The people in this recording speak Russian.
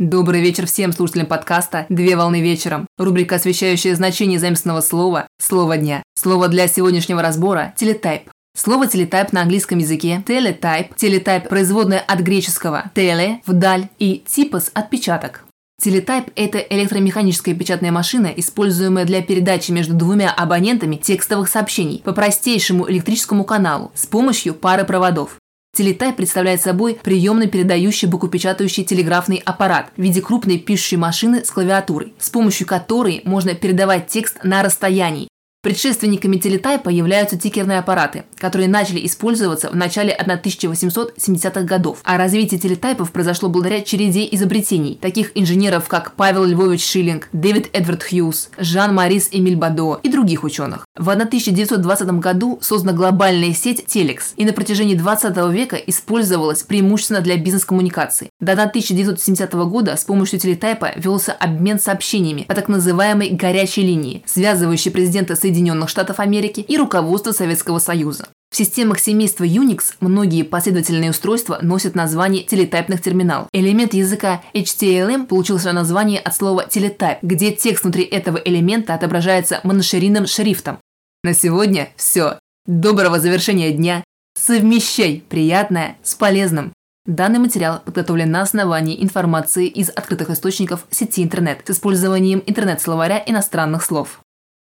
Добрый вечер всем слушателям подкаста «Две волны вечером». Рубрика, освещающая значение заместного слова «Слово дня». Слово для сегодняшнего разбора – телетайп. Слово телетайп на английском языке телетайп, телетайп производное от греческого теле – вдаль и типос – отпечаток. Телетайп – это электромеханическая печатная машина, используемая для передачи между двумя абонентами текстовых сообщений по простейшему электрическому каналу с помощью пары проводов. Телетайп представляет собой приемно-передающий буквопечатающий телеграфный аппарат в виде крупной пишущей машины с клавиатурой, с помощью которой можно передавать текст на расстоянии, Предшественниками телетайпа являются тикерные аппараты, которые начали использоваться в начале 1870-х годов. А развитие телетайпов произошло благодаря череде изобретений, таких инженеров, как Павел Львович Шиллинг, Дэвид Эдвард Хьюз, Жан-Марис Эмиль Бадо и других ученых. В 1920 году создана глобальная сеть Telex и на протяжении 20 века использовалась преимущественно для бизнес-коммуникаций. До 1970 года с помощью телетайпа велся обмен сообщениями по так называемой «горячей линии», связывающей президента Соединенных Штатов Америки и руководство Советского Союза. В системах семейства Unix многие последовательные устройства носят название телетайпных терминалов. Элемент языка HTML получил свое название от слова телетайп, где текст внутри этого элемента отображается моноширинным шрифтом. На сегодня все. Доброго завершения дня. Совмещай приятное с полезным. Данный материал подготовлен на основании информации из открытых источников сети интернет с использованием интернет-словаря иностранных слов.